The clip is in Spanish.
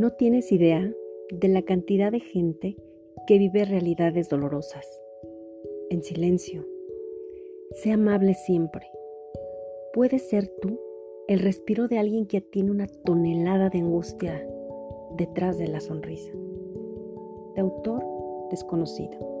No tienes idea de la cantidad de gente que vive realidades dolorosas, en silencio. Sé amable siempre. Puedes ser tú el respiro de alguien que tiene una tonelada de angustia detrás de la sonrisa. De autor desconocido.